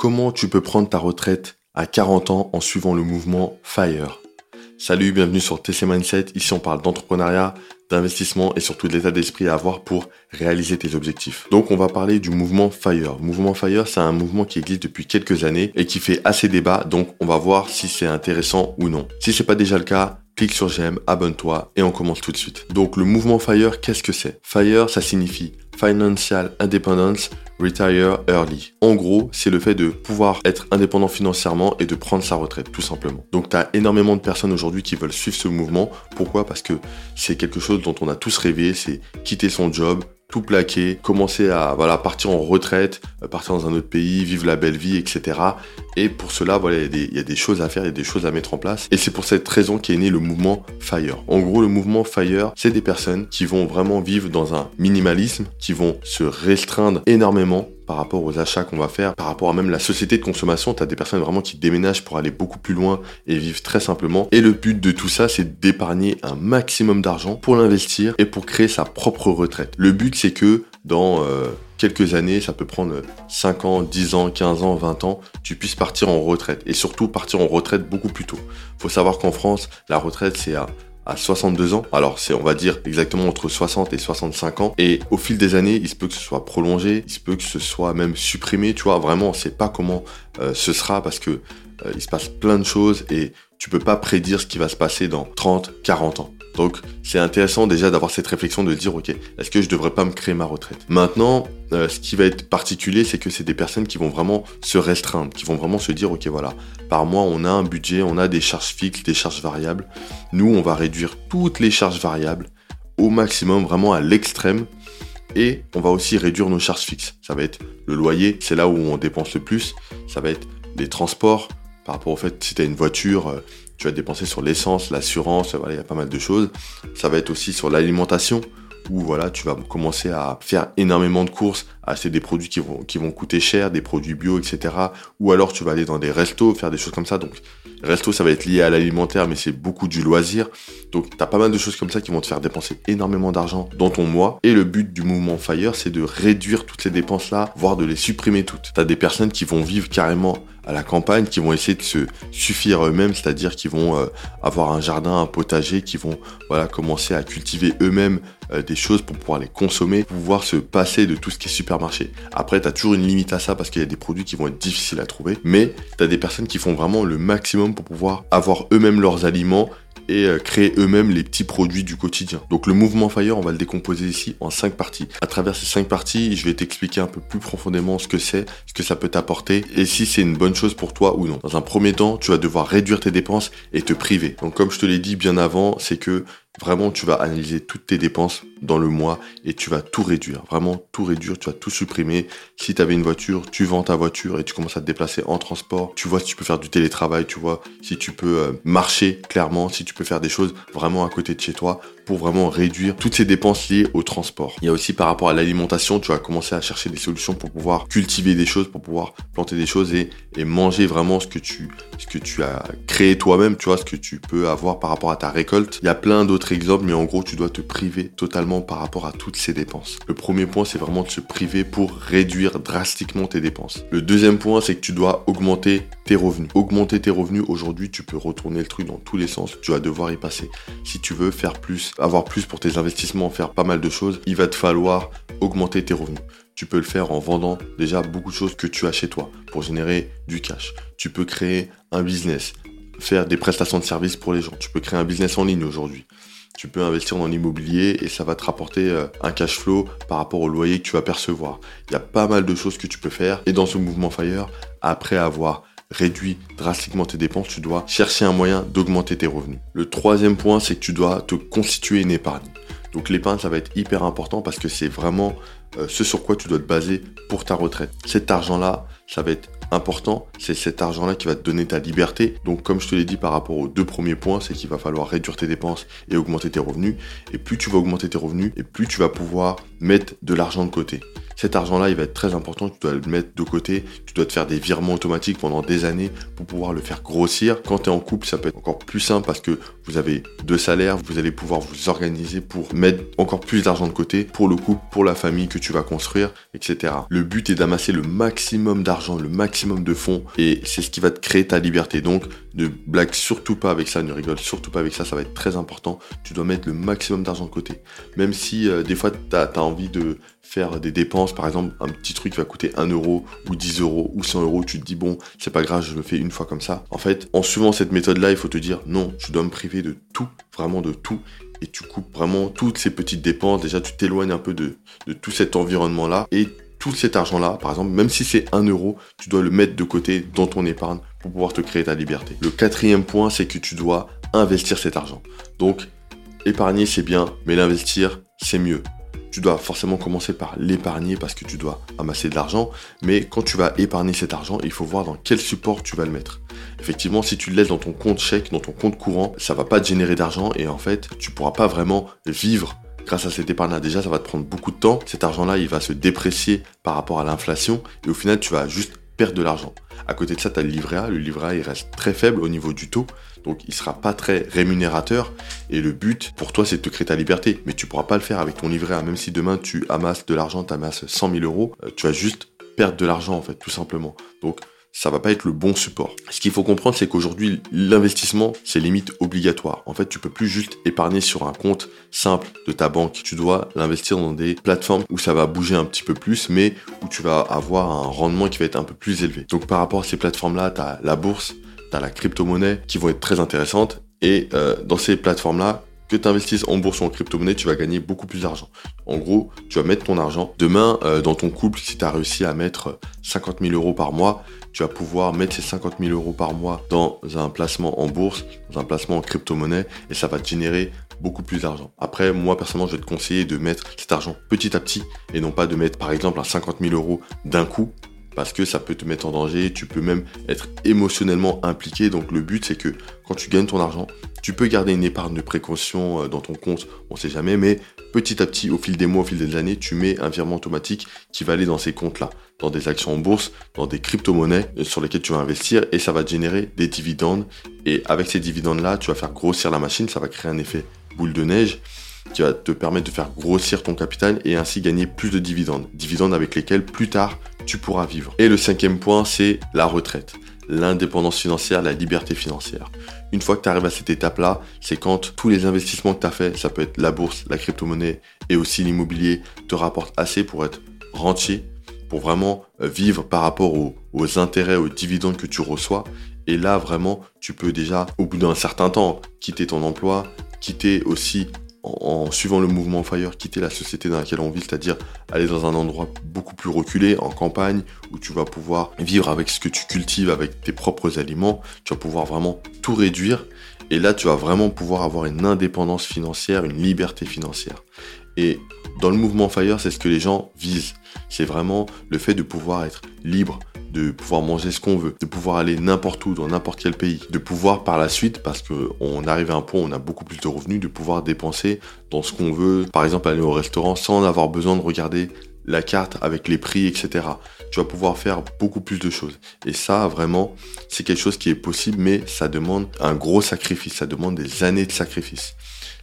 comment tu peux prendre ta retraite à 40 ans en suivant le mouvement FIRE. Salut, bienvenue sur TC Mindset. Ici, on parle d'entrepreneuriat, d'investissement et surtout de l'état d'esprit à avoir pour réaliser tes objectifs. Donc, on va parler du mouvement FIRE. Mouvement FIRE, c'est un mouvement qui existe depuis quelques années et qui fait assez débat. Donc, on va voir si c'est intéressant ou non. Si c'est pas déjà le cas, clique sur j'aime, abonne-toi et on commence tout de suite. Donc, le mouvement FIRE, qu'est-ce que c'est? FIRE, ça signifie Financial Independence Retire Early. En gros, c'est le fait de pouvoir être indépendant financièrement et de prendre sa retraite, tout simplement. Donc, tu as énormément de personnes aujourd'hui qui veulent suivre ce mouvement. Pourquoi? Parce que c'est quelque chose dont on a tous rêvé, c'est quitter son job, tout plaquer, commencer à voilà partir en retraite, euh, partir dans un autre pays, vivre la belle vie, etc. Et pour cela, voilà, il y, a des choses à faire, il y a des choses à mettre en place. Et c'est pour cette raison qu'est né le mouvement Fire. En gros, le mouvement Fire, c'est des personnes qui vont vraiment vivre dans un minimalisme, qui vont se restreindre énormément par rapport aux achats qu'on va faire, par rapport à même la société de consommation. Tu as des personnes vraiment qui déménagent pour aller beaucoup plus loin et vivre très simplement. Et le but de tout ça, c'est d'épargner un maximum d'argent pour l'investir et pour créer sa propre retraite. Le but, c'est que dans euh, quelques années, ça peut prendre 5 ans, 10 ans, 15 ans, 20 ans, tu puisses partir en retraite. Et surtout partir en retraite beaucoup plus tôt. Faut savoir qu'en France, la retraite, c'est à à 62 ans. Alors c'est on va dire exactement entre 60 et 65 ans. Et au fil des années, il se peut que ce soit prolongé, il se peut que ce soit même supprimé. Tu vois, vraiment, on sait pas comment euh, ce sera parce que euh, il se passe plein de choses et tu peux pas prédire ce qui va se passer dans 30, 40 ans. Donc c'est intéressant déjà d'avoir cette réflexion de dire ok, est-ce que je devrais pas me créer ma retraite? Maintenant, euh, ce qui va être particulier, c'est que c'est des personnes qui vont vraiment se restreindre, qui vont vraiment se dire ok voilà, par mois on a un budget, on a des charges fixes, des charges variables. Nous on va réduire toutes les charges variables au maximum, vraiment à l'extrême. Et on va aussi réduire nos charges fixes. Ça va être le loyer, c'est là où on dépense le plus. Ça va être les transports, par rapport au fait si tu as une voiture, euh, tu vas dépenser sur l'essence, l'assurance, voilà, il y a pas mal de choses. Ça va être aussi sur l'alimentation où voilà, tu vas commencer à faire énormément de courses, à acheter des produits qui vont, coûter cher, des produits bio, etc. Ou alors tu vas aller dans des restos, faire des choses comme ça. Donc, resto, ça va être lié à l'alimentaire, mais c'est beaucoup du loisir. Donc, tu as pas mal de choses comme ça qui vont te faire dépenser énormément d'argent dans ton mois. Et le but du mouvement Fire, c'est de réduire toutes ces dépenses-là, voire de les supprimer toutes. Tu as des personnes qui vont vivre carrément à la campagne, qui vont essayer de se suffire eux-mêmes, c'est-à-dire qu'ils vont euh, avoir un jardin, un potager, qui vont voilà commencer à cultiver eux-mêmes euh, des choses pour pouvoir les consommer, pouvoir se passer de tout ce qui est supermarché. Après, tu as toujours une limite à ça parce qu'il y a des produits qui vont être difficiles à trouver, mais tu as des personnes qui font vraiment le maximum pour pouvoir avoir eux-mêmes leurs aliments et euh, créer eux-mêmes les petits produits du quotidien. Donc le mouvement Fire, on va le décomposer ici en cinq parties. À travers ces cinq parties, je vais t'expliquer un peu plus profondément ce que c'est, ce que ça peut t'apporter et si c'est une bonne chose pour toi ou non. Dans un premier temps, tu vas devoir réduire tes dépenses et te priver. Donc comme je te l'ai dit bien avant, c'est que Vraiment, tu vas analyser toutes tes dépenses dans le mois et tu vas tout réduire. Vraiment, tout réduire, tu vas tout supprimer. Si tu avais une voiture, tu vends ta voiture et tu commences à te déplacer en transport. Tu vois si tu peux faire du télétravail, tu vois si tu peux euh, marcher clairement, si tu peux faire des choses vraiment à côté de chez toi pour vraiment réduire toutes ces dépenses liées au transport. Il y a aussi par rapport à l'alimentation, tu vas commencer à chercher des solutions pour pouvoir cultiver des choses, pour pouvoir planter des choses et, et manger vraiment ce que tu, ce que tu as créé toi-même, tu vois, ce que tu peux avoir par rapport à ta récolte. Il y a plein d'autres exemples, mais en gros, tu dois te priver totalement par rapport à toutes ces dépenses. Le premier point, c'est vraiment de se priver pour réduire drastiquement tes dépenses. Le deuxième point, c'est que tu dois augmenter tes revenus. Augmenter tes revenus, aujourd'hui, tu peux retourner le truc dans tous les sens. Tu vas devoir y passer. Si tu veux faire plus, avoir plus pour tes investissements, faire pas mal de choses, il va te falloir augmenter tes revenus. Tu peux le faire en vendant déjà beaucoup de choses que tu as chez toi pour générer du cash. Tu peux créer un business, faire des prestations de services pour les gens. Tu peux créer un business en ligne aujourd'hui. Tu peux investir dans l'immobilier et ça va te rapporter euh, un cash flow par rapport au loyer que tu vas percevoir. Il y a pas mal de choses que tu peux faire. Et dans ce mouvement Fire, après avoir réduit drastiquement tes dépenses, tu dois chercher un moyen d'augmenter tes revenus. Le troisième point, c'est que tu dois te constituer une épargne. Donc l'épargne, ça va être hyper important parce que c'est vraiment euh, ce sur quoi tu dois te baser pour ta retraite. Cet argent-là, ça va être important. C'est cet argent-là qui va te donner ta liberté. Donc comme je te l'ai dit par rapport aux deux premiers points, c'est qu'il va falloir réduire tes dépenses et augmenter tes revenus. Et plus tu vas augmenter tes revenus, et plus tu vas pouvoir mettre de l'argent de côté. cet argent-là, il va être très important, tu dois le mettre de côté, tu dois te faire des virements automatiques pendant des années pour pouvoir le faire grossir. Quand tu es en couple, ça peut être encore plus simple parce que vous avez deux salaires, vous allez pouvoir vous organiser pour mettre encore plus d'argent de côté pour le couple, pour la famille que tu vas construire, etc. Le but est d'amasser le maximum d'argent, le maximum de fonds et c'est ce qui va te créer ta liberté. Donc, ne blague surtout pas avec ça, ne rigole surtout pas avec ça, ça va être très important. Tu dois mettre le maximum d'argent de côté. Même si euh, des fois tu as, envie de faire des dépenses, par exemple un petit truc va coûter 1 euro ou 10 euros ou 100 euros, tu te dis bon, c'est pas grave, je le fais une fois comme ça. En fait, en suivant cette méthode-là, il faut te dire non, tu dois me priver de tout, vraiment de tout. Et tu coupes vraiment toutes ces petites dépenses. Déjà, tu t'éloignes un peu de, de tout cet environnement-là. Et tout cet argent-là, par exemple, même si c'est 1 euro, tu dois le mettre de côté dans ton épargne pour pouvoir te créer ta liberté. Le quatrième point, c'est que tu dois investir cet argent. Donc, épargner, c'est bien, mais l'investir, c'est mieux. Tu dois forcément commencer par l'épargner parce que tu dois amasser de l'argent, mais quand tu vas épargner cet argent, il faut voir dans quel support tu vas le mettre. Effectivement, si tu le laisses dans ton compte chèque, dans ton compte courant, ça va pas te générer d'argent et en fait, tu pourras pas vraiment vivre grâce à cette épargne-là, déjà, ça va te prendre beaucoup de temps. Cet argent-là, il va se déprécier par rapport à l'inflation et au final, tu vas juste perdre de l'argent. À côté de ça, tu as le livret A. Le livret A, il reste très faible au niveau du taux. Donc, il sera pas très rémunérateur. Et le but, pour toi, c'est de te créer ta liberté. Mais tu pourras pas le faire avec ton livret A. Même si demain, tu amasses de l'argent, tu amasses 100 000 euros, euh, tu vas juste perdre de l'argent, en fait, tout simplement. Donc, ça va pas être le bon support. Ce qu'il faut comprendre, c'est qu'aujourd'hui, l'investissement, c'est limite obligatoire. En fait, tu peux plus juste épargner sur un compte simple de ta banque. Tu dois l'investir dans des plateformes où ça va bouger un petit peu plus, mais où tu vas avoir un rendement qui va être un peu plus élevé. Donc, par rapport à ces plateformes-là, tu as la bourse, tu as la crypto-monnaie qui vont être très intéressantes. Et euh, dans ces plateformes-là, que tu investisses en bourse ou en crypto-monnaie, tu vas gagner beaucoup plus d'argent. En gros, tu vas mettre ton argent. Demain, euh, dans ton couple, si tu as réussi à mettre 50 000 euros par mois, tu vas pouvoir mettre ces 50 000 euros par mois dans un placement en bourse, dans un placement en crypto-monnaie, et ça va te générer beaucoup plus d'argent. Après, moi, personnellement, je vais te conseiller de mettre cet argent petit à petit, et non pas de mettre, par exemple, un 50 000 euros d'un coup, parce que ça peut te mettre en danger, tu peux même être émotionnellement impliqué. Donc le but c'est que quand tu gagnes ton argent, tu peux garder une épargne de précaution euh, dans ton compte, on sait jamais, mais petit à petit, au fil des mois, au fil des années, tu mets un virement automatique qui va aller dans ces comptes-là, dans des actions en bourse, dans des crypto-monnaies euh, sur lesquelles tu vas investir et ça va te générer des dividendes. Et avec ces dividendes-là, tu vas faire grossir la machine, ça va créer un effet boule de neige qui va te permettre de faire grossir ton capital et ainsi gagner plus de dividendes. Dividendes avec lesquels plus tard tu pourras vivre. Et le cinquième point, c'est la retraite. L'indépendance financière, la liberté financière. Une fois que tu arrives à cette étape-là, c'est quand tous les investissements que tu as fait, ça peut être la bourse, la crypto-monnaie et aussi l'immobilier, te rapportent assez pour être rentier, pour vraiment euh, vivre par rapport aux, aux intérêts, aux dividendes que tu reçois. Et là, vraiment, tu peux déjà, au bout d'un certain temps, quitter ton emploi, quitter aussi en, suivant le mouvement Fire, quitter la société dans laquelle on vit, c'est-à-dire aller dans un endroit beaucoup plus reculé, en campagne, où tu vas pouvoir vivre avec ce que tu cultives, avec tes propres aliments, tu vas pouvoir vraiment tout réduire, et là tu vas vraiment pouvoir avoir une indépendance financière, une liberté financière. Et dans le mouvement Fire, c'est ce que les gens visent. C'est vraiment le fait de pouvoir être libre, de pouvoir manger ce qu'on veut, de pouvoir aller n'importe où, dans n'importe quel pays, de pouvoir par la suite, parce qu'on arrive à un point où on a beaucoup plus de revenus, de pouvoir dépenser dans ce qu'on veut, par exemple aller au restaurant sans avoir besoin de regarder la carte avec les prix, etc. Tu vas pouvoir faire beaucoup plus de choses. Et ça, vraiment, c'est quelque chose qui est possible, mais ça demande un gros sacrifice, ça demande des années de sacrifice.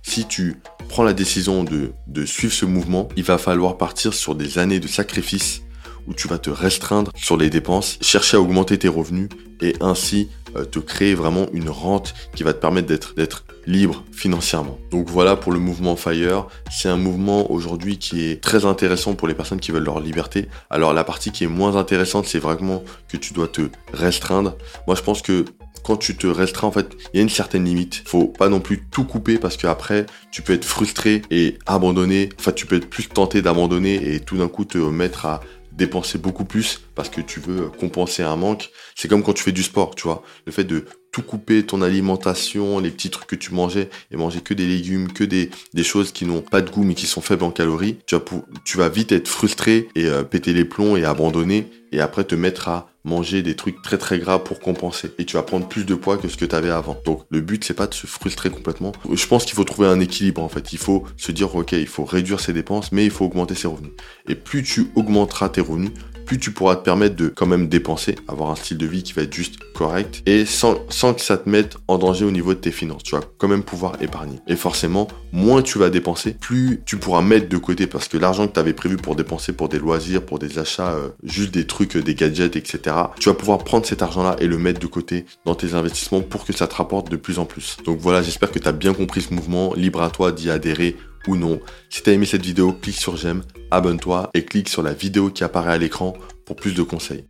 Si tu prends la décision de, de suivre ce mouvement, il va falloir partir sur des années de sacrifice où tu vas te restreindre sur les dépenses, chercher à augmenter tes revenus et ainsi euh, te créer vraiment une rente qui va te permettre d'être d'être libre financièrement. Donc voilà pour le mouvement Fire, c'est un mouvement aujourd'hui qui est très intéressant pour les personnes qui veulent leur liberté. Alors la partie qui est moins intéressante, c'est vraiment que tu dois te restreindre. Moi je pense que quand tu te restreins, en fait, il y a une certaine limite. Faut pas non plus tout couper parce qu'après, tu peux être frustré et abandonner. Enfin, tu peux être plus tenté d'abandonner et tout d'un coup te mettre à dépenser beaucoup plus parce que tu veux compenser un manque. C'est comme quand tu fais du sport, tu vois. Le fait de tout couper ton alimentation, les petits trucs que tu mangeais et manger que des légumes, que des, choses qui n'ont pas de goût mais qui sont faibles en calories, tu vas, tu vas vite être frustré et euh, péter les plombs et abandonner et après te mettre à manger des trucs très très gras pour compenser et tu vas prendre plus de poids que ce que tu avais avant. Donc le but c'est pas de se frustrer complètement. Je pense qu'il faut trouver un équilibre en fait. Il faut se dire ok, il faut réduire ses dépenses mais il faut augmenter ses revenus. Et plus tu augmenteras tes revenus, plus tu pourras te permettre de quand même dépenser, avoir un style de vie qui va être juste correct et sans, sans que ça te mette en danger au niveau de tes finances. Tu vas quand même pouvoir épargner. Et forcément, moins tu vas dépenser, plus tu pourras mettre de côté parce que l'argent que tu avais prévu pour dépenser pour des loisirs, pour des achats, euh, juste des trucs, des gadgets, etc. Tu vas pouvoir prendre cet argent-là et le mettre de côté dans tes investissements pour que ça te rapporte de plus en plus. Donc voilà, j'espère que tu as bien compris ce mouvement. Libre à toi d'y adhérer ou non. Si tu as aimé cette vidéo, clique sur j'aime, abonne-toi et clique sur la vidéo qui apparaît à l'écran pour plus de conseils.